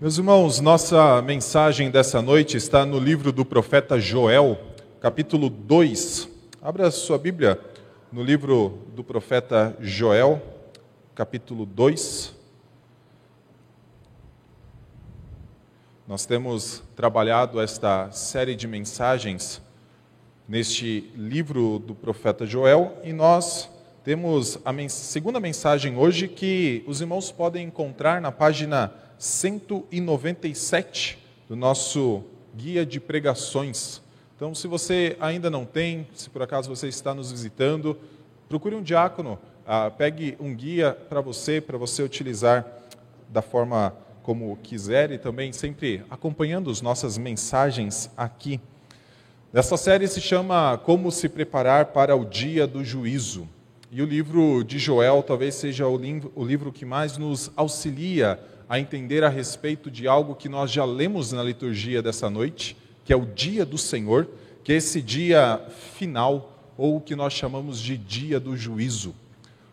Meus irmãos, nossa mensagem dessa noite está no livro do profeta Joel, capítulo 2. Abra sua Bíblia no livro do profeta Joel, capítulo 2. Nós temos trabalhado esta série de mensagens neste livro do profeta Joel e nós temos a segunda mensagem hoje que os irmãos podem encontrar na página 197 do nosso guia de pregações. Então, se você ainda não tem, se por acaso você está nos visitando, procure um diácono, ah, pegue um guia para você, para você utilizar da forma como quiser e também sempre acompanhando as nossas mensagens aqui. Essa série se chama Como se preparar para o dia do juízo. E o livro de Joel talvez seja o livro, que mais nos auxilia a entender a respeito de algo que nós já lemos na liturgia dessa noite, que é o dia do Senhor, que é esse dia final, ou o que nós chamamos de dia do juízo.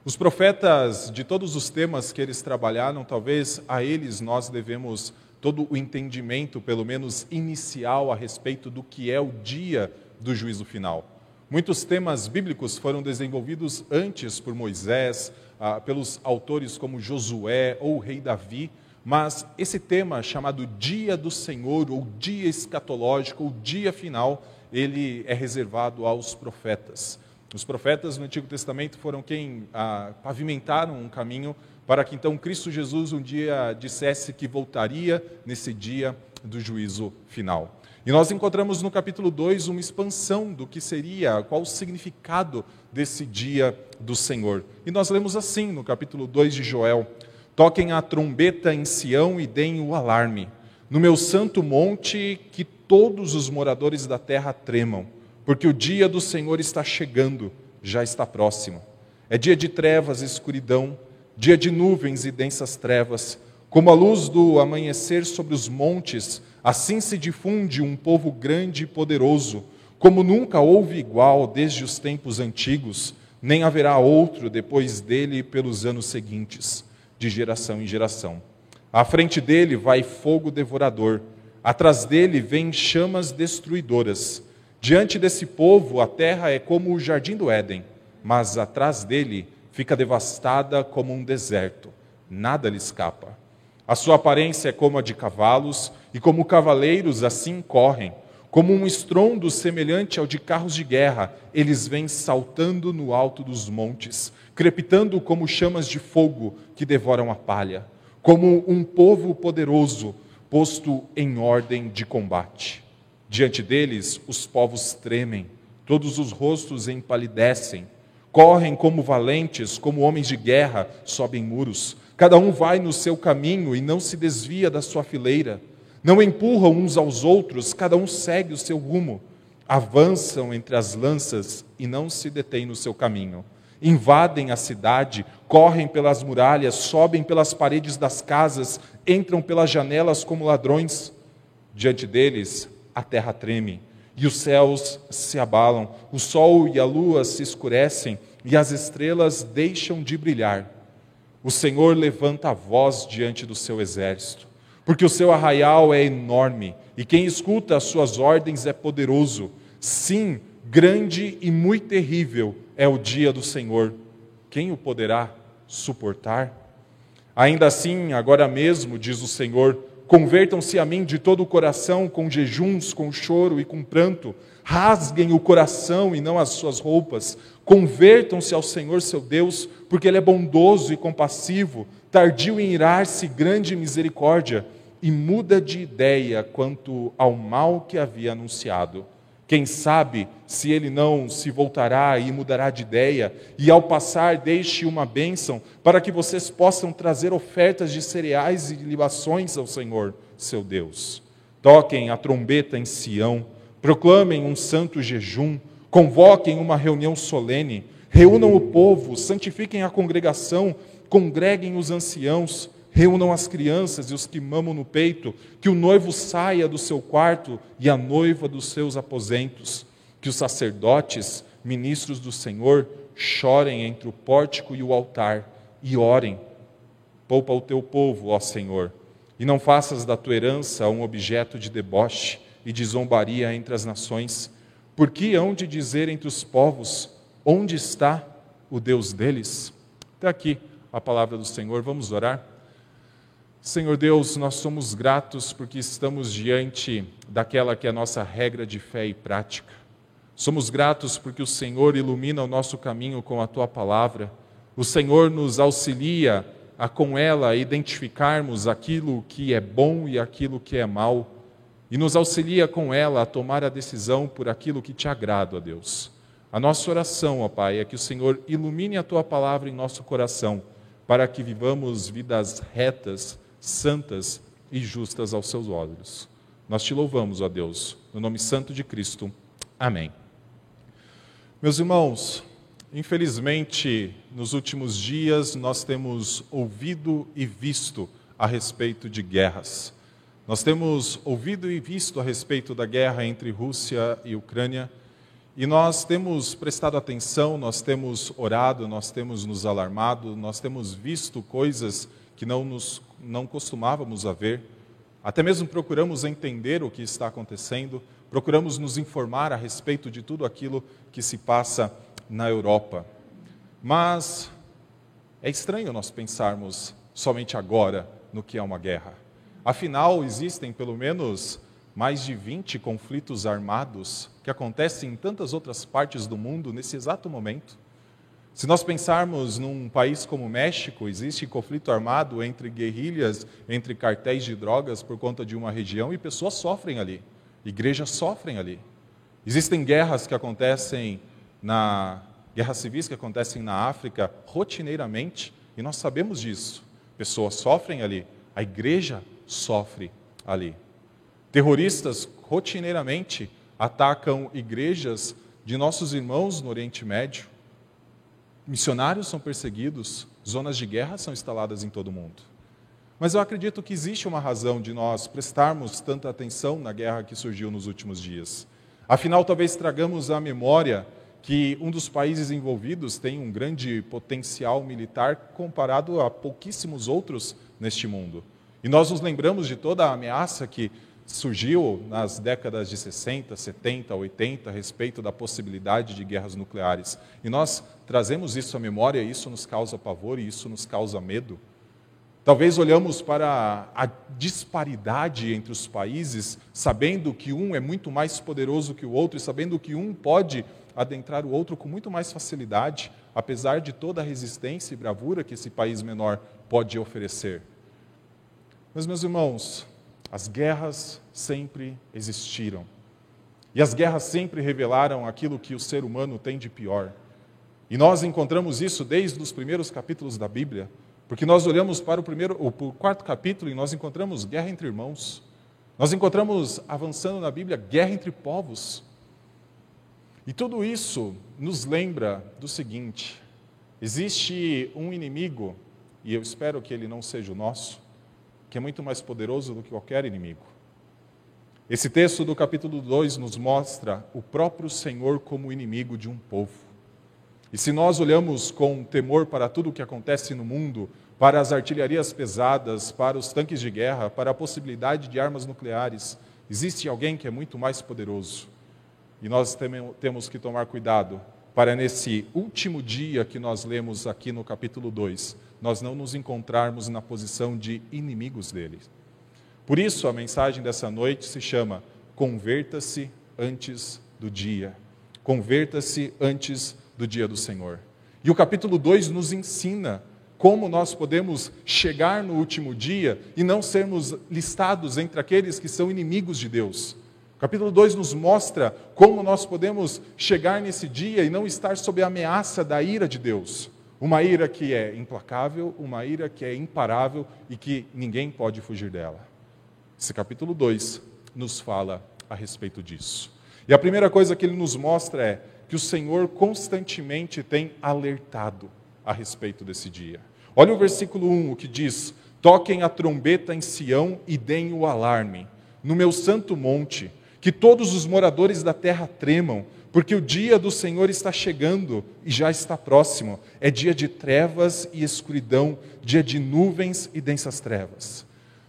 Os profetas, de todos os temas que eles trabalharam, talvez a eles nós devemos todo o entendimento, pelo menos inicial, a respeito do que é o dia do juízo final. Muitos temas bíblicos foram desenvolvidos antes por Moisés, ah, pelos autores como Josué ou o rei Davi, mas esse tema chamado Dia do Senhor, ou Dia Escatológico, ou Dia Final, ele é reservado aos profetas. Os profetas no Antigo Testamento foram quem ah, pavimentaram um caminho para que então Cristo Jesus um dia dissesse que voltaria nesse dia do juízo final. E nós encontramos no capítulo 2 uma expansão do que seria, qual o significado desse dia do Senhor. E nós lemos assim no capítulo 2 de Joel: Toquem a trombeta em Sião e deem o alarme. No meu santo monte, que todos os moradores da terra tremam, porque o dia do Senhor está chegando, já está próximo. É dia de trevas e escuridão, dia de nuvens e densas trevas. Como a luz do amanhecer sobre os montes, assim se difunde um povo grande e poderoso, como nunca houve igual desde os tempos antigos, nem haverá outro depois dele pelos anos seguintes de geração em geração. À frente dele vai fogo devorador, atrás dele vêm chamas destruidoras. Diante desse povo, a terra é como o jardim do Éden, mas atrás dele fica devastada como um deserto. Nada lhe escapa. A sua aparência é como a de cavalos, e como cavaleiros assim correm. Como um estrondo semelhante ao de carros de guerra, eles vêm saltando no alto dos montes crepitando como chamas de fogo que devoram a palha, como um povo poderoso posto em ordem de combate. Diante deles, os povos tremem, todos os rostos empalidecem, correm como valentes, como homens de guerra, sobem muros. Cada um vai no seu caminho e não se desvia da sua fileira. Não empurram uns aos outros, cada um segue o seu rumo. Avançam entre as lanças e não se detêm no seu caminho invadem a cidade, correm pelas muralhas, sobem pelas paredes das casas, entram pelas janelas como ladrões. Diante deles, a terra treme e os céus se abalam, o sol e a lua se escurecem e as estrelas deixam de brilhar. O Senhor levanta a voz diante do seu exército, porque o seu arraial é enorme e quem escuta as suas ordens é poderoso. Sim, grande e muito terrível é o dia do Senhor. Quem o poderá suportar? Ainda assim, agora mesmo, diz o Senhor, convertam-se a mim de todo o coração, com jejuns, com choro e com pranto. Rasguem o coração e não as suas roupas. Convertam-se ao Senhor seu Deus, porque Ele é bondoso e compassivo, tardio em irar-se, grande misericórdia, e muda de ideia quanto ao mal que havia anunciado. Quem sabe se ele não se voltará e mudará de ideia, e ao passar deixe uma bênção para que vocês possam trazer ofertas de cereais e libações ao Senhor, seu Deus. Toquem a trombeta em Sião, proclamem um santo jejum, convoquem uma reunião solene, reúnam o povo, santifiquem a congregação, congreguem os anciãos, reúnam as crianças e os que mamam no peito, que o noivo saia do seu quarto e a noiva dos seus aposentos, que os sacerdotes, ministros do Senhor, chorem entre o pórtico e o altar e orem. Poupa o teu povo, ó Senhor, e não faças da tua herança um objeto de deboche e de zombaria entre as nações, porque hão de dizer entre os povos: onde está o Deus deles? Até aqui a palavra do Senhor, vamos orar. Senhor Deus, nós somos gratos porque estamos diante daquela que é a nossa regra de fé e prática. Somos gratos porque o Senhor ilumina o nosso caminho com a tua palavra. O Senhor nos auxilia a com ela identificarmos aquilo que é bom e aquilo que é mal, e nos auxilia com ela a tomar a decisão por aquilo que te agrada, ó Deus. A nossa oração, ó Pai, é que o Senhor ilumine a tua palavra em nosso coração, para que vivamos vidas retas, santas e justas aos seus olhos. Nós te louvamos, ó Deus, no nome santo de Cristo. Amém. Meus irmãos, Infelizmente, nos últimos dias, nós temos ouvido e visto a respeito de guerras. Nós temos ouvido e visto a respeito da guerra entre Rússia e Ucrânia, e nós temos prestado atenção, nós temos orado, nós temos nos alarmado, nós temos visto coisas que não, nos, não costumávamos a ver. Até mesmo procuramos entender o que está acontecendo, procuramos nos informar a respeito de tudo aquilo que se passa na Europa. Mas é estranho nós pensarmos somente agora no que é uma guerra. Afinal, existem pelo menos mais de 20 conflitos armados que acontecem em tantas outras partes do mundo nesse exato momento. Se nós pensarmos num país como o México, existe conflito armado entre guerrilhas, entre cartéis de drogas por conta de uma região e pessoas sofrem ali, igrejas sofrem ali. Existem guerras que acontecem na guerras civis que acontecem na África rotineiramente, e nós sabemos disso. Pessoas sofrem ali, a igreja sofre ali. Terroristas rotineiramente atacam igrejas de nossos irmãos no Oriente Médio. Missionários são perseguidos, zonas de guerra são instaladas em todo o mundo. Mas eu acredito que existe uma razão de nós prestarmos tanta atenção na guerra que surgiu nos últimos dias. Afinal, talvez tragamos à memória que um dos países envolvidos tem um grande potencial militar comparado a pouquíssimos outros neste mundo. E nós nos lembramos de toda a ameaça que surgiu nas décadas de 60, 70, 80 a respeito da possibilidade de guerras nucleares. E nós trazemos isso à memória, e isso nos causa pavor e isso nos causa medo. Talvez olhamos para a disparidade entre os países, sabendo que um é muito mais poderoso que o outro e sabendo que um pode adentrar o outro com muito mais facilidade, apesar de toda a resistência e bravura que esse país menor pode oferecer. Mas, meus irmãos, as guerras sempre existiram. E as guerras sempre revelaram aquilo que o ser humano tem de pior. E nós encontramos isso desde os primeiros capítulos da Bíblia, porque nós olhamos para o primeiro, o quarto capítulo e nós encontramos guerra entre irmãos. Nós encontramos avançando na Bíblia guerra entre povos. E tudo isso nos lembra do seguinte: existe um inimigo, e eu espero que ele não seja o nosso, que é muito mais poderoso do que qualquer inimigo. Esse texto do capítulo 2 nos mostra o próprio Senhor como inimigo de um povo. E se nós olhamos com temor para tudo o que acontece no mundo, para as artilharias pesadas, para os tanques de guerra, para a possibilidade de armas nucleares, existe alguém que é muito mais poderoso. E nós temos que tomar cuidado para nesse último dia que nós lemos aqui no capítulo 2, nós não nos encontrarmos na posição de inimigos dele. Por isso a mensagem dessa noite se chama Converta-se antes do dia. Converta-se antes do dia do Senhor. E o capítulo 2 nos ensina como nós podemos chegar no último dia e não sermos listados entre aqueles que são inimigos de Deus, o capítulo 2 nos mostra como nós podemos chegar nesse dia e não estar sob a ameaça da ira de Deus. Uma ira que é implacável, uma ira que é imparável e que ninguém pode fugir dela. Esse capítulo 2 nos fala a respeito disso. E a primeira coisa que ele nos mostra é que o Senhor constantemente tem alertado a respeito desse dia. Olha o versículo 1, o que diz: Toquem a trombeta em Sião e deem o alarme. No meu santo monte, que todos os moradores da terra tremam, porque o dia do Senhor está chegando e já está próximo. É dia de trevas e escuridão, dia de nuvens e densas trevas.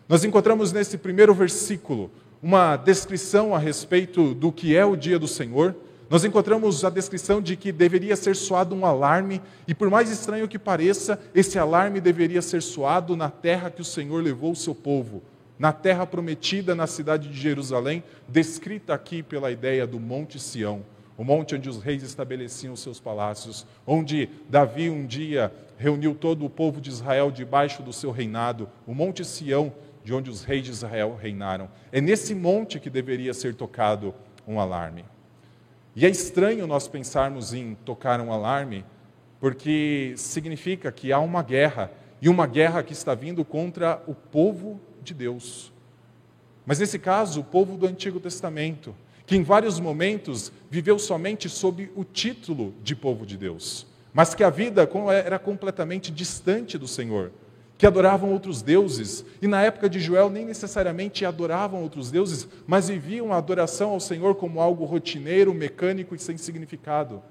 Nós encontramos nesse primeiro versículo uma descrição a respeito do que é o dia do Senhor. Nós encontramos a descrição de que deveria ser soado um alarme, e por mais estranho que pareça, esse alarme deveria ser soado na terra que o Senhor levou o seu povo, na terra prometida na cidade de Jerusalém, descrita aqui pela ideia do Monte Sião, o monte onde os reis estabeleciam seus palácios, onde Davi um dia reuniu todo o povo de Israel debaixo do seu reinado, o Monte Sião, de onde os reis de Israel reinaram. É nesse monte que deveria ser tocado um alarme. E é estranho nós pensarmos em tocar um alarme, porque significa que há uma guerra, e uma guerra que está vindo contra o povo de Deus. Mas nesse caso, o povo do Antigo Testamento, que em vários momentos viveu somente sob o título de povo de Deus, mas que a vida era completamente distante do Senhor, que adoravam outros deuses, e na época de Joel nem necessariamente adoravam outros deuses, mas viviam a adoração ao Senhor como algo rotineiro, mecânico e sem significado,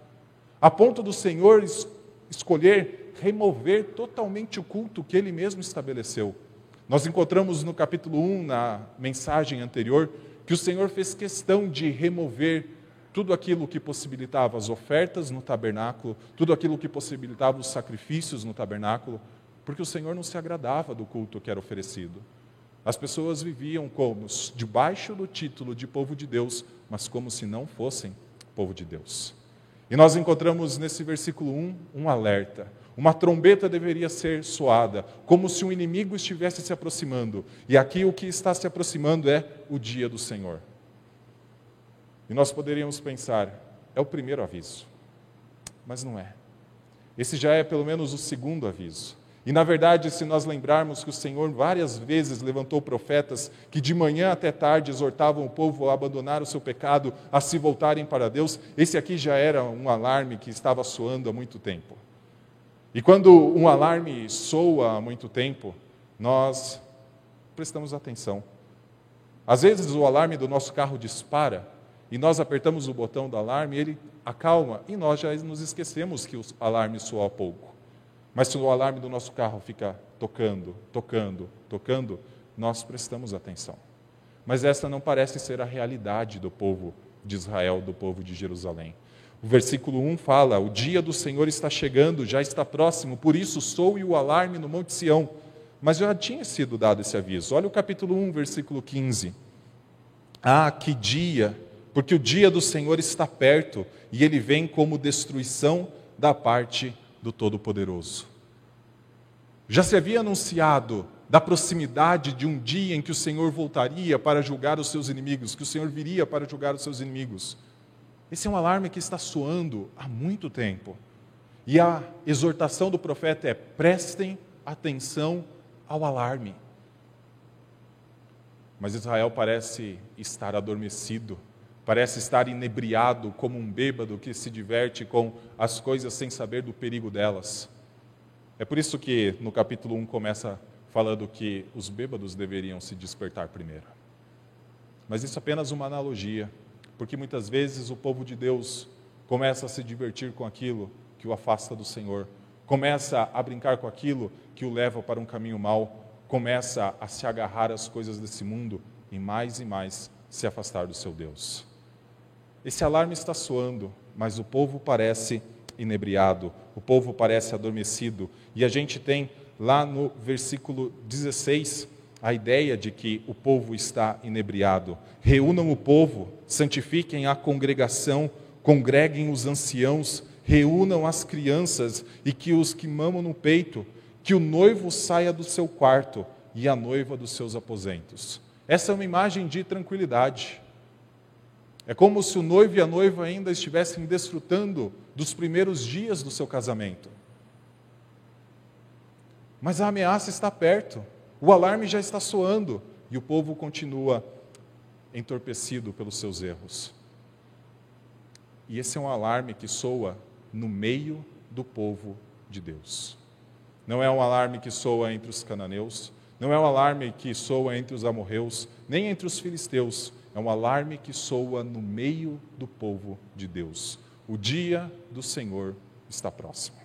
a ponto do Senhor escolher remover totalmente o culto que ele mesmo estabeleceu. Nós encontramos no capítulo 1, na mensagem anterior, que o Senhor fez questão de remover tudo aquilo que possibilitava as ofertas no tabernáculo, tudo aquilo que possibilitava os sacrifícios no tabernáculo, porque o Senhor não se agradava do culto que era oferecido. As pessoas viviam como debaixo do título de povo de Deus, mas como se não fossem povo de Deus. E nós encontramos nesse versículo 1 um alerta, uma trombeta deveria ser soada, como se um inimigo estivesse se aproximando. E aqui o que está se aproximando é o dia do Senhor. E nós poderíamos pensar, é o primeiro aviso. Mas não é. Esse já é pelo menos o segundo aviso. E na verdade, se nós lembrarmos que o Senhor várias vezes levantou profetas que de manhã até tarde exortavam o povo a abandonar o seu pecado, a se voltarem para Deus, esse aqui já era um alarme que estava soando há muito tempo. E quando um alarme soa há muito tempo, nós prestamos atenção. Às vezes o alarme do nosso carro dispara e nós apertamos o botão do alarme, ele acalma e nós já nos esquecemos que o alarme soou há pouco. Mas se o alarme do nosso carro fica tocando, tocando, tocando, nós prestamos atenção. Mas essa não parece ser a realidade do povo de Israel, do povo de Jerusalém. O versículo 1 fala: O dia do Senhor está chegando, já está próximo, por isso soe o alarme no Monte Sião. Mas já tinha sido dado esse aviso. Olha o capítulo 1, versículo 15. Ah, que dia! Porque o dia do Senhor está perto e ele vem como destruição da parte do Todo-Poderoso. Já se havia anunciado da proximidade de um dia em que o Senhor voltaria para julgar os seus inimigos, que o Senhor viria para julgar os seus inimigos. Esse é um alarme que está soando há muito tempo. E a exortação do profeta é: prestem atenção ao alarme. Mas Israel parece estar adormecido, parece estar inebriado como um bêbado que se diverte com as coisas sem saber do perigo delas. É por isso que no capítulo 1 começa falando que os bêbados deveriam se despertar primeiro. Mas isso é apenas uma analogia porque muitas vezes o povo de Deus começa a se divertir com aquilo que o afasta do Senhor, começa a brincar com aquilo que o leva para um caminho mau, começa a se agarrar às coisas desse mundo e mais e mais se afastar do seu Deus. Esse alarme está soando, mas o povo parece inebriado, o povo parece adormecido, e a gente tem lá no versículo 16 a ideia de que o povo está inebriado. Reúnam o povo, santifiquem a congregação, congreguem os anciãos, reúnam as crianças e que os que mamam no peito, que o noivo saia do seu quarto e a noiva dos seus aposentos. Essa é uma imagem de tranquilidade. É como se o noivo e a noiva ainda estivessem desfrutando dos primeiros dias do seu casamento. Mas a ameaça está perto. O alarme já está soando e o povo continua entorpecido pelos seus erros. E esse é um alarme que soa no meio do povo de Deus. Não é um alarme que soa entre os cananeus, não é um alarme que soa entre os amorreus, nem entre os filisteus. É um alarme que soa no meio do povo de Deus. O dia do Senhor está próximo.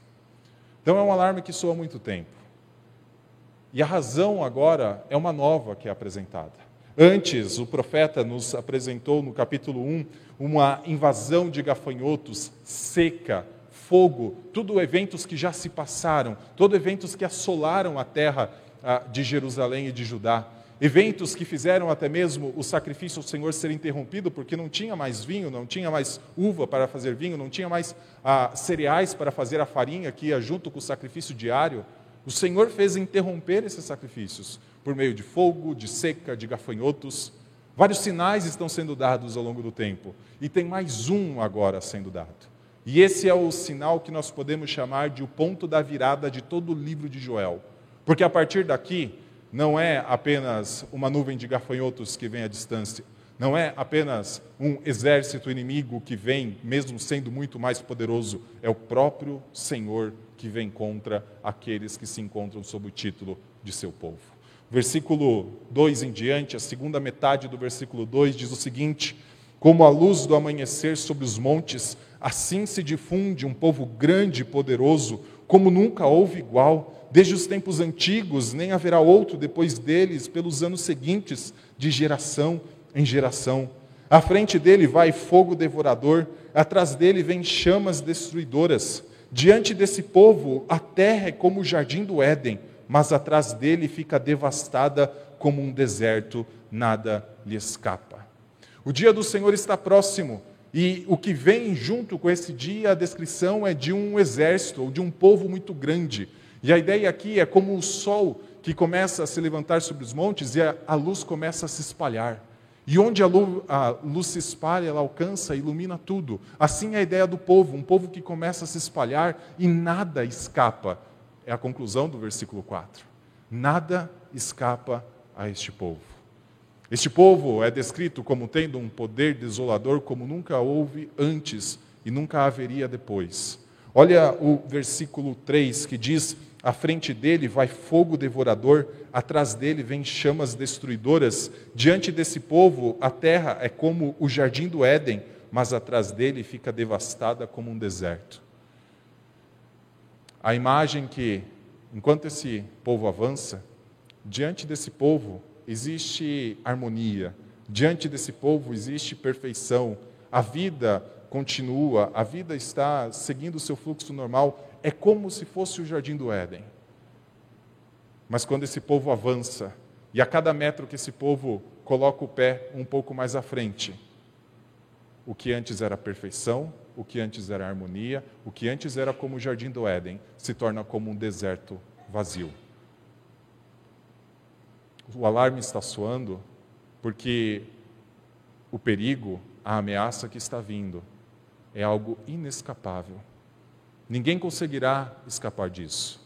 Então é um alarme que soa há muito tempo. E a razão agora é uma nova que é apresentada. Antes, o profeta nos apresentou no capítulo 1 uma invasão de gafanhotos seca, fogo, tudo eventos que já se passaram, todos eventos que assolaram a terra de Jerusalém e de Judá. Eventos que fizeram até mesmo o sacrifício ao Senhor ser interrompido, porque não tinha mais vinho, não tinha mais uva para fazer vinho, não tinha mais ah, cereais para fazer a farinha que ia junto com o sacrifício diário. O Senhor fez interromper esses sacrifícios por meio de fogo, de seca, de gafanhotos. Vários sinais estão sendo dados ao longo do tempo, e tem mais um agora sendo dado. E esse é o sinal que nós podemos chamar de o ponto da virada de todo o livro de Joel. Porque a partir daqui, não é apenas uma nuvem de gafanhotos que vem à distância, não é apenas um exército inimigo que vem, mesmo sendo muito mais poderoso, é o próprio Senhor que vem contra aqueles que se encontram sob o título de seu povo. Versículo 2 em diante, a segunda metade do versículo 2 diz o seguinte: Como a luz do amanhecer sobre os montes, assim se difunde um povo grande e poderoso, como nunca houve igual desde os tempos antigos, nem haverá outro depois deles, pelos anos seguintes, de geração em geração. À frente dele vai fogo devorador, atrás dele vem chamas destruidoras. Diante desse povo, a terra é como o jardim do Éden, mas atrás dele fica devastada como um deserto, nada lhe escapa. O dia do Senhor está próximo, e o que vem junto com esse dia, a descrição é de um exército, ou de um povo muito grande e a ideia aqui é como o sol que começa a se levantar sobre os montes e a, luz começa a se espalhar. E onde a luz, a luz, se espalha, ela alcança, ilumina tudo. Assim é a ideia do povo, um povo que começa a se espalhar e nada escapa. É a conclusão do versículo 4. Nada escapa a este povo. Este povo é descrito como tendo um poder desolador como nunca houve antes e nunca haveria depois. Olha o versículo 3 que diz: à frente dele vai fogo devorador, atrás dele vem chamas destruidoras. Diante desse povo, a terra é como o jardim do Éden, mas atrás dele fica devastada como um deserto. A imagem que, enquanto esse povo avança, diante desse povo existe harmonia, diante desse povo existe perfeição, a vida continua, a vida está seguindo o seu fluxo normal, é como se fosse o jardim do Éden. Mas quando esse povo avança, e a cada metro que esse povo coloca o pé um pouco mais à frente, o que antes era perfeição, o que antes era harmonia, o que antes era como o jardim do Éden, se torna como um deserto vazio. O alarme está soando porque o perigo, a ameaça que está vindo, é algo inescapável. Ninguém conseguirá escapar disso.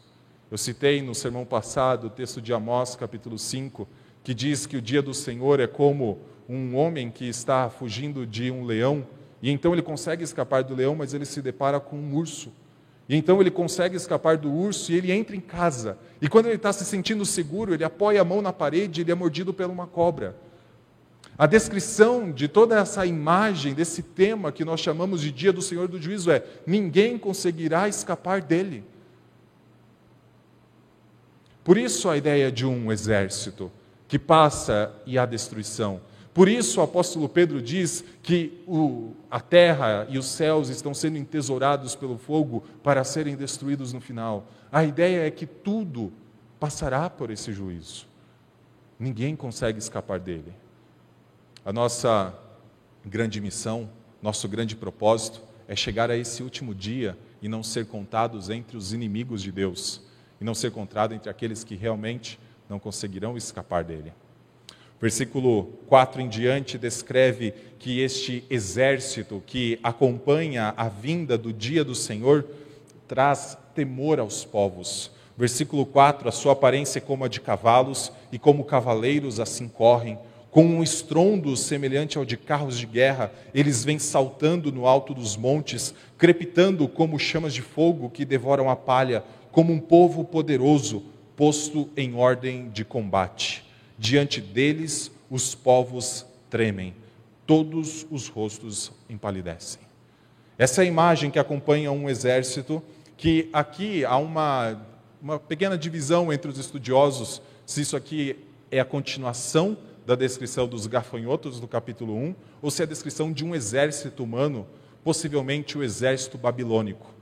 Eu citei no sermão passado o texto de Amós, capítulo 5, que diz que o dia do Senhor é como um homem que está fugindo de um leão, e então ele consegue escapar do leão, mas ele se depara com um urso. E então ele consegue escapar do urso e ele entra em casa. E quando ele está se sentindo seguro, ele apoia a mão na parede e ele é mordido por uma cobra. A descrição de toda essa imagem, desse tema que nós chamamos de dia do Senhor do juízo é: ninguém conseguirá escapar dele. Por isso a ideia de um exército que passa e há destruição. Por isso o apóstolo Pedro diz que o, a terra e os céus estão sendo entesourados pelo fogo para serem destruídos no final. A ideia é que tudo passará por esse juízo. Ninguém consegue escapar dele. A nossa grande missão, nosso grande propósito é chegar a esse último dia e não ser contados entre os inimigos de Deus, e não ser contado entre aqueles que realmente não conseguirão escapar dele. Versículo 4 em diante descreve que este exército que acompanha a vinda do dia do Senhor traz temor aos povos. Versículo 4: a sua aparência é como a de cavalos, e como cavaleiros assim correm com um estrondo semelhante ao de carros de guerra, eles vêm saltando no alto dos montes, crepitando como chamas de fogo que devoram a palha, como um povo poderoso posto em ordem de combate. Diante deles, os povos tremem, todos os rostos empalidecem. Essa é a imagem que acompanha um exército, que aqui há uma uma pequena divisão entre os estudiosos se isso aqui é a continuação da descrição dos gafanhotos do capítulo 1 ou se é a descrição de um exército humano, possivelmente o exército babilônico.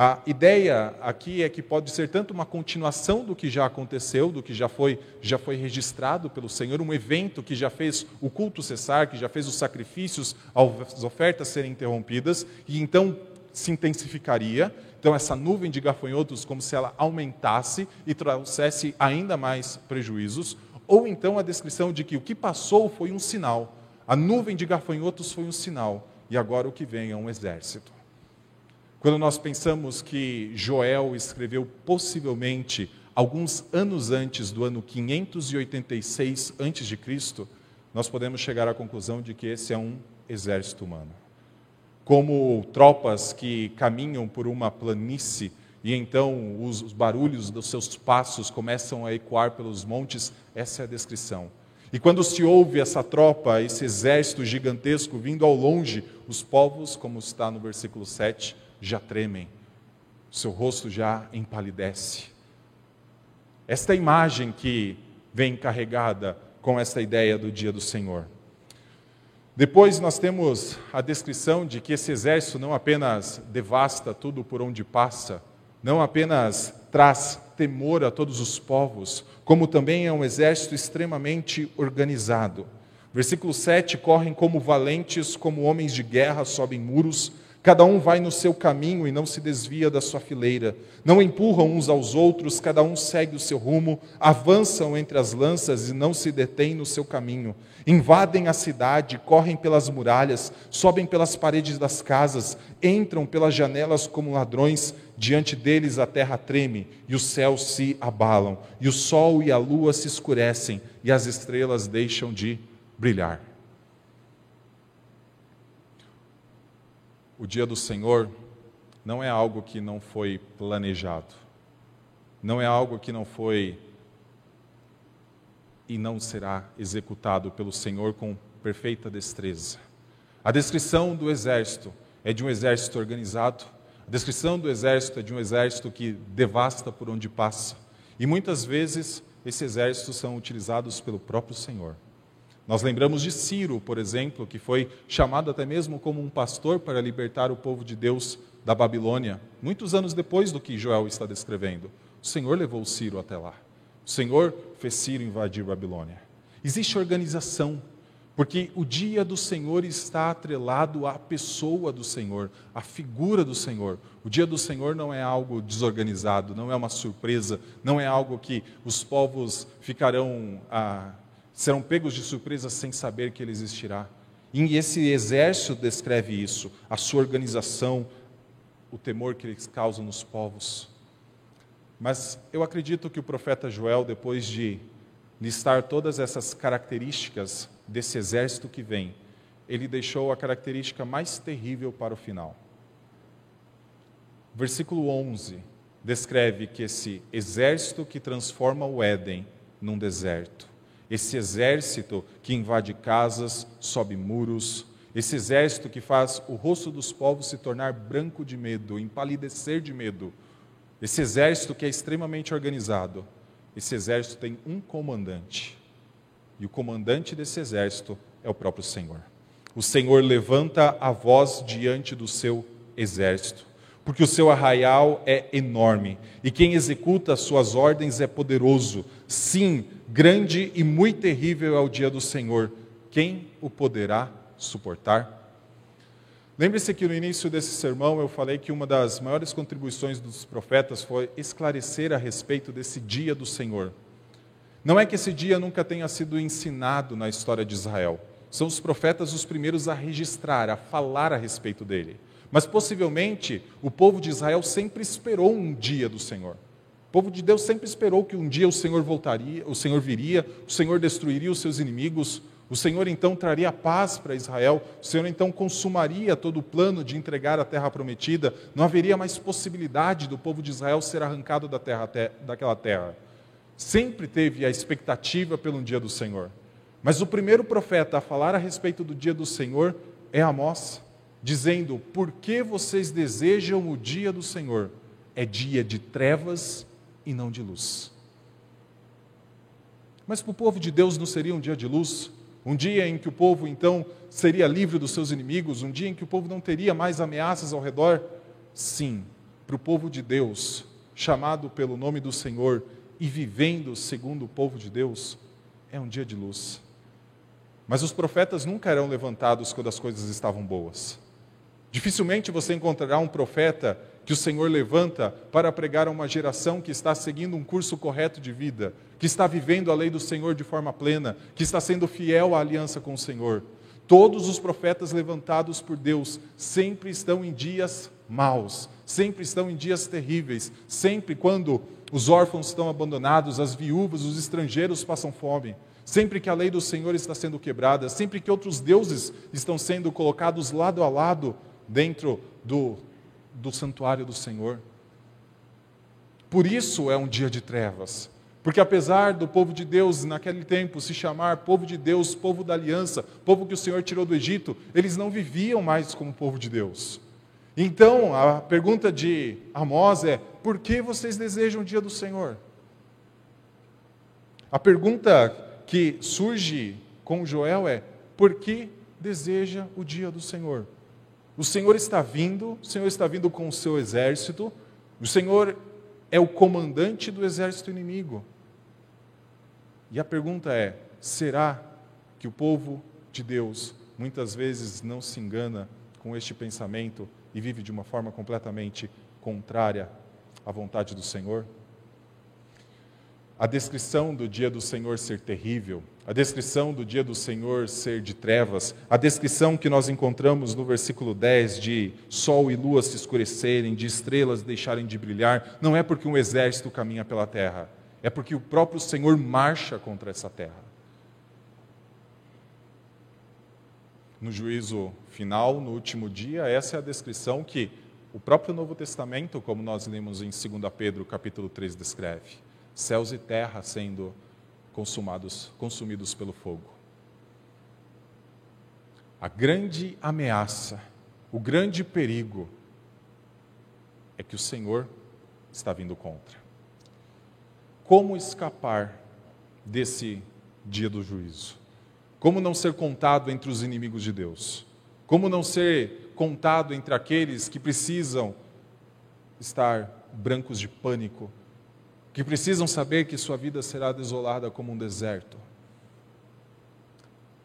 A ideia aqui é que pode ser tanto uma continuação do que já aconteceu, do que já foi, já foi registrado pelo Senhor, um evento que já fez o culto cessar, que já fez os sacrifícios, as ofertas serem interrompidas, e então se intensificaria. Então, essa nuvem de gafanhotos, como se ela aumentasse e trouxesse ainda mais prejuízos. Ou então a descrição de que o que passou foi um sinal. A nuvem de gafanhotos foi um sinal. E agora o que vem é um exército. Quando nós pensamos que Joel escreveu possivelmente alguns anos antes do ano 586 a.C., nós podemos chegar à conclusão de que esse é um exército humano. Como tropas que caminham por uma planície e então os, os barulhos dos seus passos começam a ecoar pelos montes, essa é a descrição. E quando se ouve essa tropa, esse exército gigantesco vindo ao longe, os povos, como está no versículo 7, já tremem, seu rosto já empalidece. Esta imagem que vem carregada com esta ideia do dia do Senhor. Depois nós temos a descrição de que esse exército não apenas devasta tudo por onde passa, não apenas traz temor a todos os povos, como também é um exército extremamente organizado. Versículo 7: correm como valentes, como homens de guerra, sobem muros, Cada um vai no seu caminho e não se desvia da sua fileira. Não empurram uns aos outros, cada um segue o seu rumo, avançam entre as lanças e não se detêm no seu caminho. Invadem a cidade, correm pelas muralhas, sobem pelas paredes das casas, entram pelas janelas como ladrões. Diante deles a terra treme e os céus se abalam, e o sol e a lua se escurecem e as estrelas deixam de brilhar. O dia do Senhor não é algo que não foi planejado, não é algo que não foi e não será executado pelo Senhor com perfeita destreza. A descrição do exército é de um exército organizado, a descrição do exército é de um exército que devasta por onde passa. E muitas vezes esses exércitos são utilizados pelo próprio Senhor. Nós lembramos de Ciro, por exemplo, que foi chamado até mesmo como um pastor para libertar o povo de Deus da Babilônia, muitos anos depois do que Joel está descrevendo. O Senhor levou Ciro até lá. O Senhor fez Ciro invadir Babilônia. Existe organização, porque o dia do Senhor está atrelado à pessoa do Senhor, à figura do Senhor. O dia do Senhor não é algo desorganizado, não é uma surpresa, não é algo que os povos ficarão. Ah, serão pegos de surpresa sem saber que ele existirá. E esse exército descreve isso, a sua organização, o temor que eles causam nos povos. Mas eu acredito que o profeta Joel, depois de listar todas essas características desse exército que vem, ele deixou a característica mais terrível para o final. Versículo 11 descreve que esse exército que transforma o Éden num deserto esse exército que invade casas, sobe muros, esse exército que faz o rosto dos povos se tornar branco de medo, empalidecer de medo, esse exército que é extremamente organizado, esse exército tem um comandante, e o comandante desse exército é o próprio Senhor. O Senhor levanta a voz diante do seu exército, porque o seu arraial é enorme, e quem executa as suas ordens é poderoso. Sim, grande e muito terrível é o dia do Senhor. Quem o poderá suportar? Lembre-se que no início desse sermão eu falei que uma das maiores contribuições dos profetas foi esclarecer a respeito desse dia do Senhor. Não é que esse dia nunca tenha sido ensinado na história de Israel. São os profetas os primeiros a registrar, a falar a respeito dele. Mas possivelmente o povo de Israel sempre esperou um dia do Senhor. Povo de Deus sempre esperou que um dia o Senhor voltaria, o Senhor viria, o Senhor destruiria os seus inimigos, o Senhor então traria paz para Israel, o Senhor então consumaria todo o plano de entregar a terra prometida, não haveria mais possibilidade do povo de Israel ser arrancado da terra, daquela terra. Sempre teve a expectativa pelo dia do Senhor. Mas o primeiro profeta a falar a respeito do dia do Senhor é Amós, dizendo: Por que vocês desejam o dia do Senhor? É dia de trevas e não de luz. Mas para o povo de Deus não seria um dia de luz? Um dia em que o povo então seria livre dos seus inimigos? Um dia em que o povo não teria mais ameaças ao redor? Sim, para o povo de Deus, chamado pelo nome do Senhor e vivendo segundo o povo de Deus, é um dia de luz. Mas os profetas nunca eram levantados quando as coisas estavam boas. Dificilmente você encontrará um profeta que o Senhor levanta para pregar a uma geração que está seguindo um curso correto de vida, que está vivendo a lei do Senhor de forma plena, que está sendo fiel à aliança com o Senhor. Todos os profetas levantados por Deus sempre estão em dias maus, sempre estão em dias terríveis, sempre quando os órfãos estão abandonados, as viúvas, os estrangeiros passam fome, sempre que a lei do Senhor está sendo quebrada, sempre que outros deuses estão sendo colocados lado a lado dentro do, do santuário do Senhor. Por isso é um dia de trevas. Porque apesar do povo de Deus naquele tempo se chamar povo de Deus, povo da aliança, povo que o Senhor tirou do Egito, eles não viviam mais como povo de Deus. Então, a pergunta de Amós é: por que vocês desejam o dia do Senhor? A pergunta que surge com Joel é: por que deseja o dia do Senhor? O Senhor está vindo, o Senhor está vindo com o seu exército, o Senhor é o comandante do exército inimigo. E a pergunta é: será que o povo de Deus muitas vezes não se engana com este pensamento e vive de uma forma completamente contrária à vontade do Senhor? A descrição do dia do Senhor ser terrível, a descrição do dia do Senhor ser de trevas, a descrição que nós encontramos no versículo 10 de sol e lua se escurecerem, de estrelas deixarem de brilhar, não é porque um exército caminha pela terra, é porque o próprio Senhor marcha contra essa terra. No juízo final, no último dia, essa é a descrição que o próprio Novo Testamento, como nós lemos em 2 Pedro capítulo 3, descreve céus e terra sendo consumados, consumidos pelo fogo. A grande ameaça, o grande perigo é que o Senhor está vindo contra. Como escapar desse dia do juízo? Como não ser contado entre os inimigos de Deus? Como não ser contado entre aqueles que precisam estar brancos de pânico que precisam saber que sua vida será desolada como um deserto.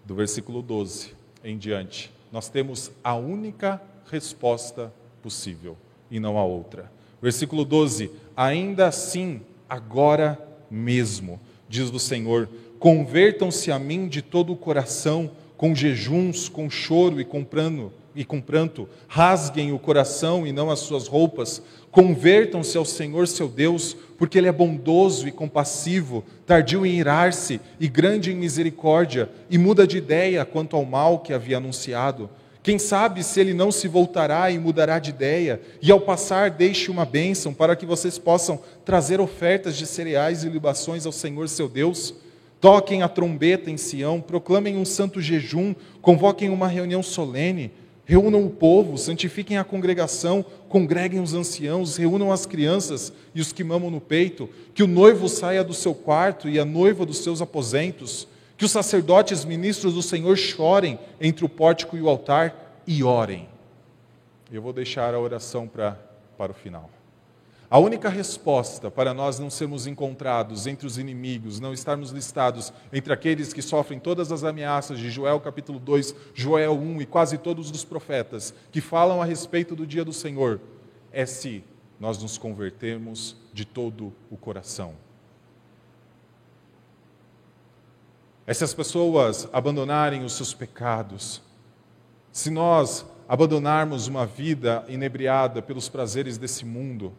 Do versículo 12 em diante, nós temos a única resposta possível e não a outra. Versículo 12: Ainda assim, agora mesmo, diz o Senhor, convertam-se a mim de todo o coração, com jejuns, com choro e com pranto, e com pranto, rasguem o coração e não as suas roupas, convertam-se ao Senhor seu Deus, porque Ele é bondoso e compassivo, tardio em irar-se e grande em misericórdia, e muda de ideia quanto ao mal que havia anunciado. Quem sabe se ele não se voltará e mudará de ideia, e ao passar deixe uma bênção para que vocês possam trazer ofertas de cereais e libações ao Senhor seu Deus? Toquem a trombeta em Sião, proclamem um santo jejum, convoquem uma reunião solene Reúnam o povo, santifiquem a congregação, congreguem os anciãos, reúnam as crianças e os que mamam no peito, que o noivo saia do seu quarto e a noiva dos seus aposentos, que os sacerdotes ministros do Senhor chorem entre o pórtico e o altar e orem. Eu vou deixar a oração pra, para o final. A única resposta para nós não sermos encontrados entre os inimigos, não estarmos listados entre aqueles que sofrem todas as ameaças de Joel capítulo 2, Joel 1 e quase todos os profetas que falam a respeito do dia do Senhor, é se nós nos convertermos de todo o coração. É se as pessoas abandonarem os seus pecados, se nós abandonarmos uma vida inebriada pelos prazeres desse mundo,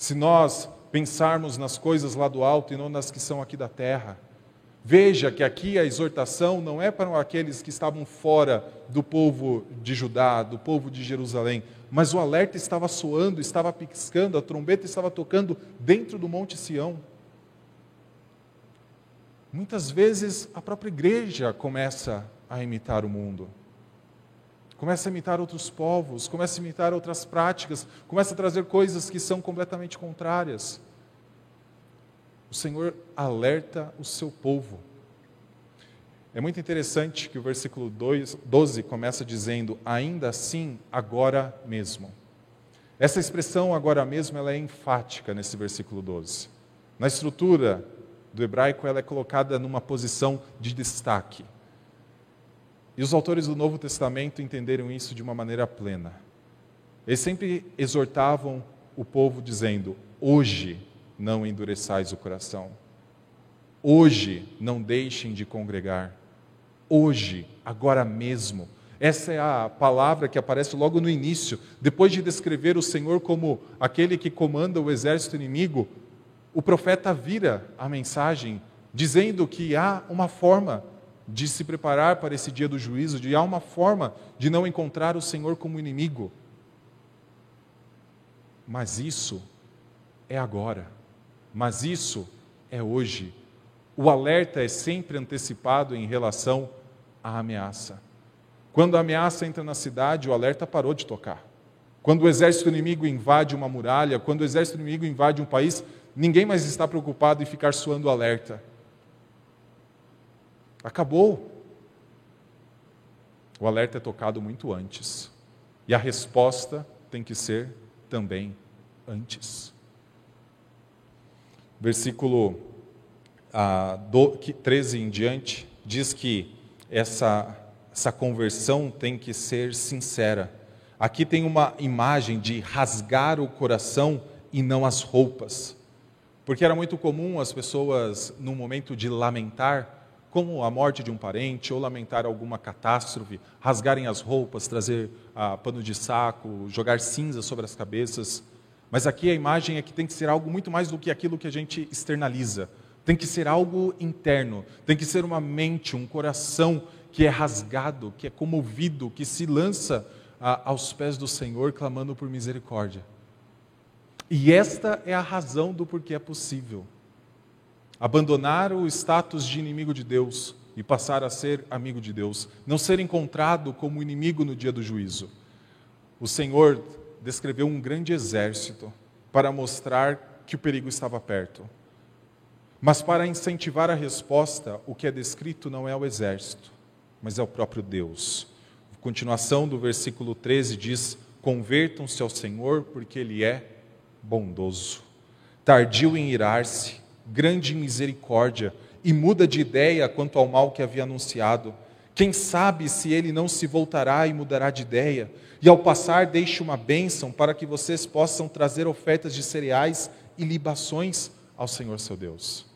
se nós pensarmos nas coisas lá do alto e não nas que são aqui da terra. Veja que aqui a exortação não é para aqueles que estavam fora do povo de Judá, do povo de Jerusalém, mas o alerta estava soando, estava piscando, a trombeta estava tocando dentro do Monte Sião. Muitas vezes a própria igreja começa a imitar o mundo começa a imitar outros povos, começa a imitar outras práticas, começa a trazer coisas que são completamente contrárias. O Senhor alerta o seu povo. É muito interessante que o versículo 12 começa dizendo: ainda assim, agora mesmo. Essa expressão agora mesmo ela é enfática nesse versículo 12. Na estrutura do hebraico, ela é colocada numa posição de destaque. E os autores do Novo Testamento entenderam isso de uma maneira plena. Eles sempre exortavam o povo dizendo: hoje não endureçais o coração. Hoje não deixem de congregar hoje, agora mesmo. Essa é a palavra que aparece logo no início. Depois de descrever o Senhor como aquele que comanda o exército inimigo, o profeta vira a mensagem dizendo que há uma forma de se preparar para esse dia do juízo, de há uma forma de não encontrar o Senhor como inimigo. Mas isso é agora. Mas isso é hoje. O alerta é sempre antecipado em relação a ameaça. Quando a ameaça entra na cidade, o alerta parou de tocar. Quando o exército inimigo invade uma muralha, quando o exército inimigo invade um país, ninguém mais está preocupado em ficar suando alerta. Acabou. O alerta é tocado muito antes. E a resposta tem que ser também antes. Versículo ah, do, 13 em diante diz que essa, essa conversão tem que ser sincera. Aqui tem uma imagem de rasgar o coração e não as roupas. Porque era muito comum as pessoas, num momento de lamentar, como a morte de um parente ou lamentar alguma catástrofe, rasgarem as roupas, trazer ah, pano de saco, jogar cinza sobre as cabeças. Mas aqui a imagem é que tem que ser algo muito mais do que aquilo que a gente externaliza. Tem que ser algo interno, tem que ser uma mente, um coração que é rasgado, que é comovido, que se lança a, aos pés do Senhor clamando por misericórdia. E esta é a razão do porquê é possível. Abandonar o status de inimigo de Deus e passar a ser amigo de Deus, não ser encontrado como inimigo no dia do juízo. O Senhor descreveu um grande exército para mostrar que o perigo estava perto. Mas para incentivar a resposta, o que é descrito não é o exército, mas é o próprio Deus. A continuação do versículo 13 diz: Convertam-se ao Senhor, porque Ele é bondoso, tardio em irar-se, grande misericórdia, e muda de ideia quanto ao mal que havia anunciado. Quem sabe se ele não se voltará e mudará de ideia, e ao passar deixe uma bênção para que vocês possam trazer ofertas de cereais e libações ao Senhor seu Deus.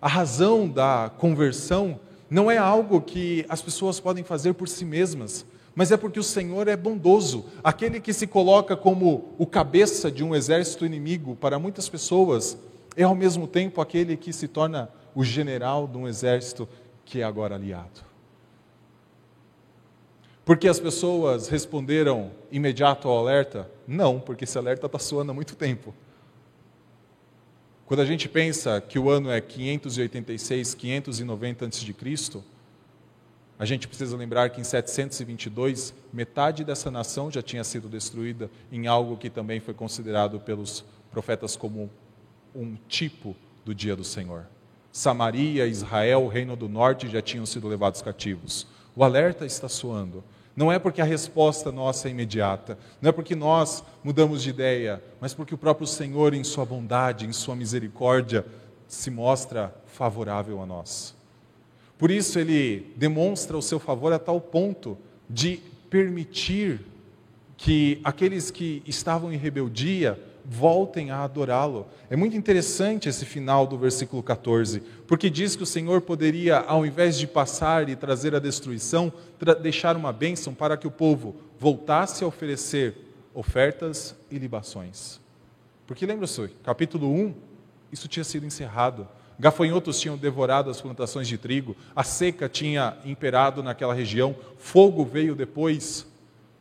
A razão da conversão não é algo que as pessoas podem fazer por si mesmas, mas é porque o Senhor é bondoso. Aquele que se coloca como o cabeça de um exército inimigo para muitas pessoas, é ao mesmo tempo aquele que se torna o general de um exército que é agora aliado. Porque as pessoas responderam imediato ao alerta? Não, porque esse alerta está soando há muito tempo. Quando a gente pensa que o ano é 586, 590 a.C., a gente precisa lembrar que em 722, metade dessa nação já tinha sido destruída em algo que também foi considerado pelos profetas como um tipo do dia do Senhor. Samaria, Israel, o reino do norte já tinham sido levados cativos. O alerta está soando. Não é porque a resposta nossa é imediata, não é porque nós mudamos de ideia, mas porque o próprio Senhor, em Sua bondade, em Sua misericórdia, se mostra favorável a nós. Por isso, Ele demonstra o seu favor a tal ponto de permitir que aqueles que estavam em rebeldia voltem a adorá-lo. É muito interessante esse final do versículo 14, porque diz que o Senhor poderia, ao invés de passar e trazer a destruição, deixar uma bênção para que o povo voltasse a oferecer ofertas e libações. Porque lembra-se, capítulo 1, isso tinha sido encerrado. Gafanhotos tinham devorado as plantações de trigo, a seca tinha imperado naquela região, fogo veio depois.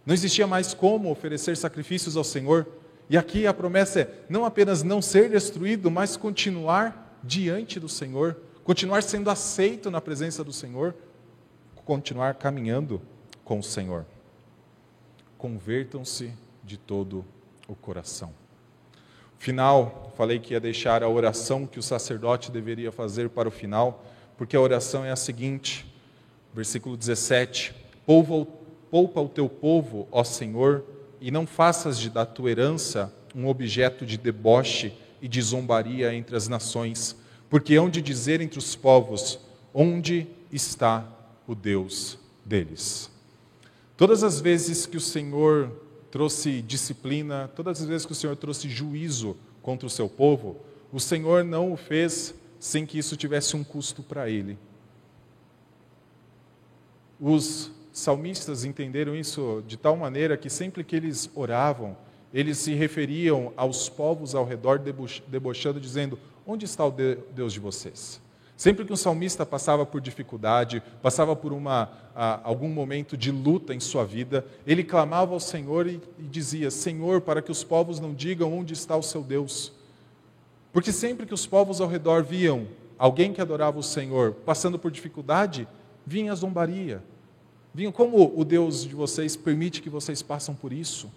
Não existia mais como oferecer sacrifícios ao Senhor. E aqui a promessa é não apenas não ser destruído, mas continuar diante do Senhor, continuar sendo aceito na presença do Senhor, continuar caminhando com o Senhor. Convertam-se de todo o coração. Final, falei que ia deixar a oração que o sacerdote deveria fazer para o final, porque a oração é a seguinte, versículo 17: Poupa o teu povo, ó Senhor, e não faças de da tua herança um objeto de deboche e de zombaria entre as nações, porque hão de dizer entre os povos: onde está o Deus deles? Todas as vezes que o Senhor trouxe disciplina, todas as vezes que o Senhor trouxe juízo contra o seu povo, o Senhor não o fez sem que isso tivesse um custo para ele. Os salmistas entenderam isso de tal maneira que sempre que eles oravam, eles se referiam aos povos ao redor, debochando, dizendo: Onde está o Deus de vocês? Sempre que um salmista passava por dificuldade, passava por uma, algum momento de luta em sua vida, ele clamava ao Senhor e, e dizia: Senhor, para que os povos não digam onde está o seu Deus. Porque sempre que os povos ao redor viam alguém que adorava o Senhor passando por dificuldade, vinha a zombaria. Vinha como o Deus de vocês permite que vocês passem por isso.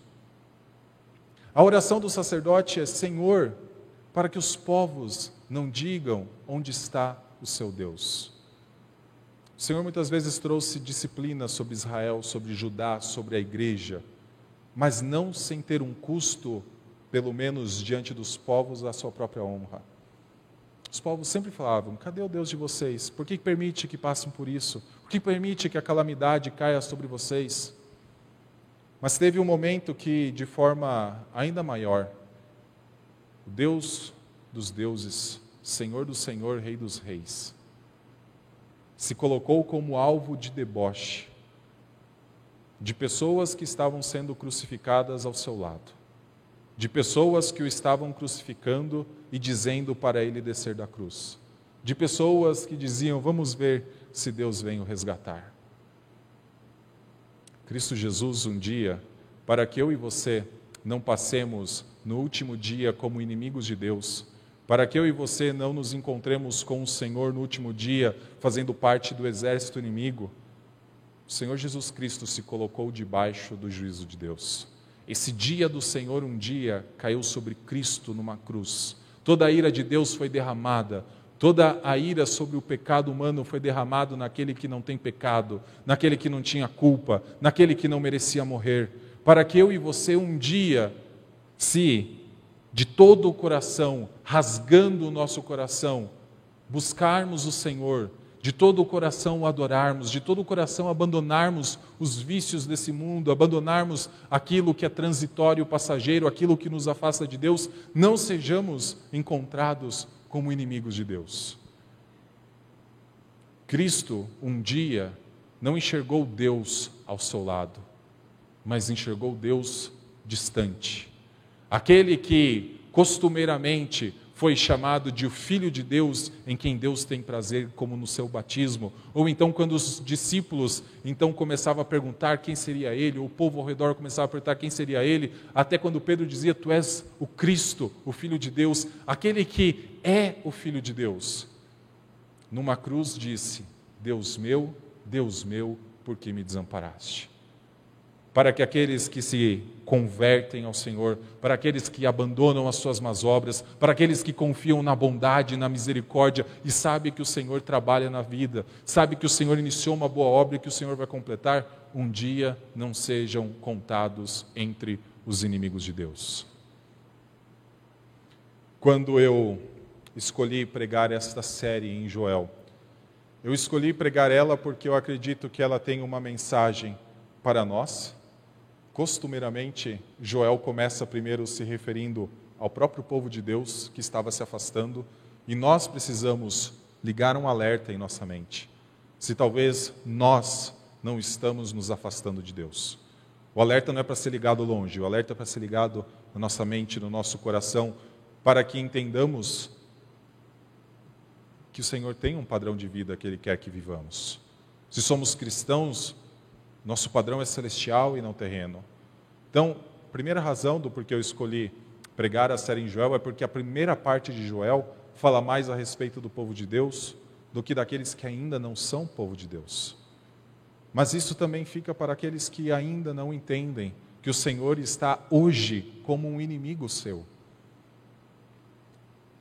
A oração do sacerdote é: Senhor, para que os povos não digam onde está o seu Deus. O Senhor muitas vezes trouxe disciplina sobre Israel, sobre Judá, sobre a igreja, mas não sem ter um custo, pelo menos diante dos povos, a sua própria honra. Os povos sempre falavam: cadê o Deus de vocês? Por que permite que passem por isso? Que permite que a calamidade caia sobre vocês? Mas teve um momento que, de forma ainda maior, o Deus dos deuses, Senhor do Senhor, Rei dos Reis, se colocou como alvo de deboche de pessoas que estavam sendo crucificadas ao seu lado, de pessoas que o estavam crucificando e dizendo para ele descer da cruz, de pessoas que diziam: Vamos ver se Deus vem o resgatar. Cristo Jesus um dia, para que eu e você não passemos no último dia como inimigos de Deus, para que eu e você não nos encontremos com o Senhor no último dia, fazendo parte do exército inimigo, o Senhor Jesus Cristo se colocou debaixo do juízo de Deus. Esse dia do Senhor um dia caiu sobre Cristo numa cruz. Toda a ira de Deus foi derramada Toda a ira sobre o pecado humano foi derramado naquele que não tem pecado, naquele que não tinha culpa, naquele que não merecia morrer, para que eu e você um dia, se de todo o coração, rasgando o nosso coração, buscarmos o Senhor, de todo o coração o adorarmos, de todo o coração abandonarmos os vícios desse mundo, abandonarmos aquilo que é transitório, passageiro, aquilo que nos afasta de Deus, não sejamos encontrados como inimigos de Deus. Cristo, um dia, não enxergou Deus ao seu lado, mas enxergou Deus distante. Aquele que costumeiramente foi chamado de o Filho de Deus, em quem Deus tem prazer, como no seu batismo. Ou então, quando os discípulos então começavam a perguntar quem seria ele, ou o povo ao redor começava a perguntar quem seria ele, até quando Pedro dizia: Tu és o Cristo, o Filho de Deus, aquele que é o Filho de Deus. Numa cruz disse: Deus meu, Deus meu, por que me desamparaste? Para que aqueles que se convertem ao Senhor, para aqueles que abandonam as suas más obras, para aqueles que confiam na bondade, na misericórdia e sabem que o Senhor trabalha na vida, sabe que o Senhor iniciou uma boa obra e que o Senhor vai completar, um dia não sejam contados entre os inimigos de Deus. Quando eu escolhi pregar esta série em Joel, eu escolhi pregar ela porque eu acredito que ela tem uma mensagem para nós Costumeiramente, Joel começa primeiro se referindo ao próprio povo de Deus que estava se afastando, e nós precisamos ligar um alerta em nossa mente. Se talvez nós não estamos nos afastando de Deus. O alerta não é para ser ligado longe, o alerta é para ser ligado na nossa mente, no nosso coração, para que entendamos que o Senhor tem um padrão de vida que Ele quer que vivamos. Se somos cristãos, nosso padrão é celestial e não terreno. Então, primeira razão do porquê eu escolhi pregar a série em Joel é porque a primeira parte de Joel fala mais a respeito do povo de Deus do que daqueles que ainda não são povo de Deus. Mas isso também fica para aqueles que ainda não entendem que o Senhor está hoje como um inimigo seu.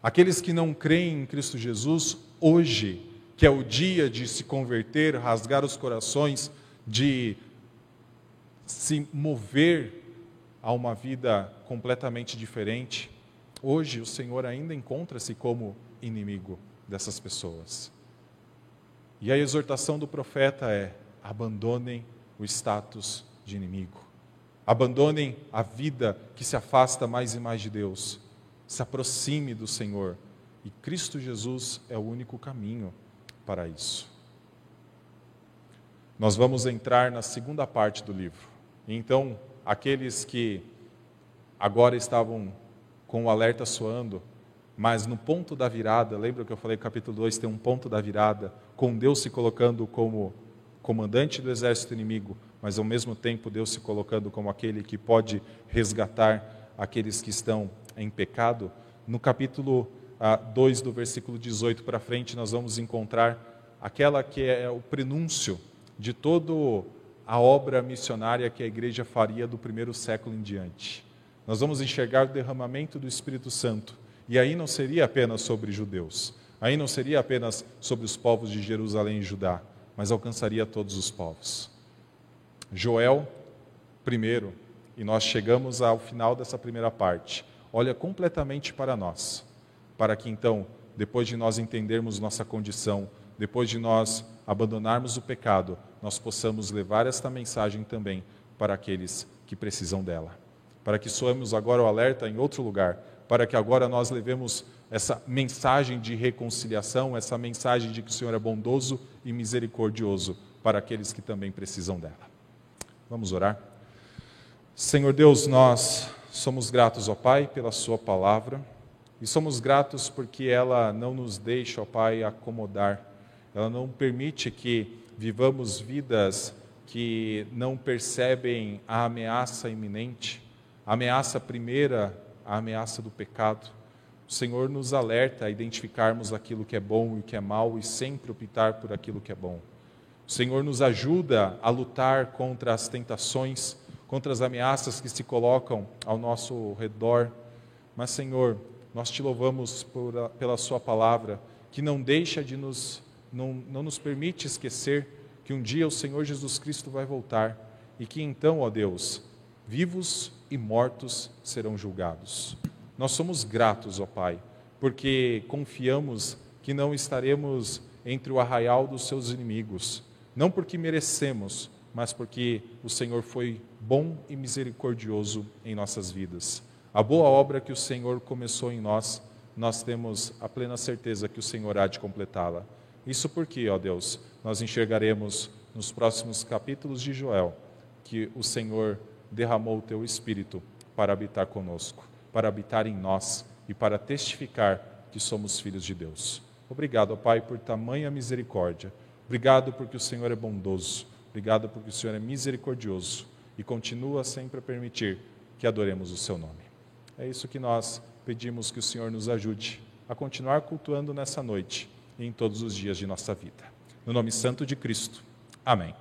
Aqueles que não creem em Cristo Jesus, hoje, que é o dia de se converter, rasgar os corações, de se mover a uma vida completamente diferente, hoje o Senhor ainda encontra-se como inimigo dessas pessoas. E a exortação do profeta é: abandonem o status de inimigo. Abandonem a vida que se afasta mais e mais de Deus. Se aproxime do Senhor. E Cristo Jesus é o único caminho para isso. Nós vamos entrar na segunda parte do livro. Então, aqueles que agora estavam com o alerta soando, mas no ponto da virada, lembra que eu falei que capítulo 2 tem um ponto da virada, com Deus se colocando como comandante do exército inimigo, mas ao mesmo tempo Deus se colocando como aquele que pode resgatar aqueles que estão em pecado. No capítulo 2, ah, do versículo 18 para frente, nós vamos encontrar aquela que é o prenúncio de toda a obra missionária que a igreja faria do primeiro século em diante. Nós vamos enxergar o derramamento do Espírito Santo, e aí não seria apenas sobre judeus, aí não seria apenas sobre os povos de Jerusalém e Judá, mas alcançaria todos os povos. Joel, primeiro, e nós chegamos ao final dessa primeira parte, olha completamente para nós, para que então, depois de nós entendermos nossa condição, depois de nós abandonarmos o pecado, nós possamos levar esta mensagem também para aqueles que precisam dela. Para que soemos agora o alerta em outro lugar, para que agora nós levemos essa mensagem de reconciliação, essa mensagem de que o Senhor é bondoso e misericordioso para aqueles que também precisam dela. Vamos orar? Senhor Deus, nós somos gratos, ó Pai, pela Sua palavra e somos gratos porque ela não nos deixa, ó Pai, acomodar, ela não permite que vivamos vidas que não percebem a ameaça iminente, a ameaça primeira, a ameaça do pecado o Senhor nos alerta a identificarmos aquilo que é bom e o que é mal e sempre optar por aquilo que é bom. O Senhor nos ajuda a lutar contra as tentações, contra as ameaças que se colocam ao nosso redor. Mas, Senhor, nós te louvamos por, pela Sua palavra, que não deixa de nos, não, não nos permite esquecer que um dia o Senhor Jesus Cristo vai voltar e que então, ó Deus, vivos e mortos serão julgados. Nós somos gratos, ó Pai, porque confiamos que não estaremos entre o arraial dos seus inimigos, não porque merecemos, mas porque o Senhor foi bom e misericordioso em nossas vidas. A boa obra que o Senhor começou em nós, nós temos a plena certeza que o Senhor há de completá-la. Isso porque, ó Deus, nós enxergaremos nos próximos capítulos de Joel que o Senhor derramou o teu espírito para habitar conosco para habitar em nós e para testificar que somos filhos de Deus. Obrigado, ó Pai, por tamanha misericórdia. Obrigado porque o Senhor é bondoso. Obrigado porque o Senhor é misericordioso e continua sempre a permitir que adoremos o seu nome. É isso que nós pedimos que o Senhor nos ajude a continuar cultuando nessa noite em todos os dias de nossa vida. No nome santo de Cristo. Amém.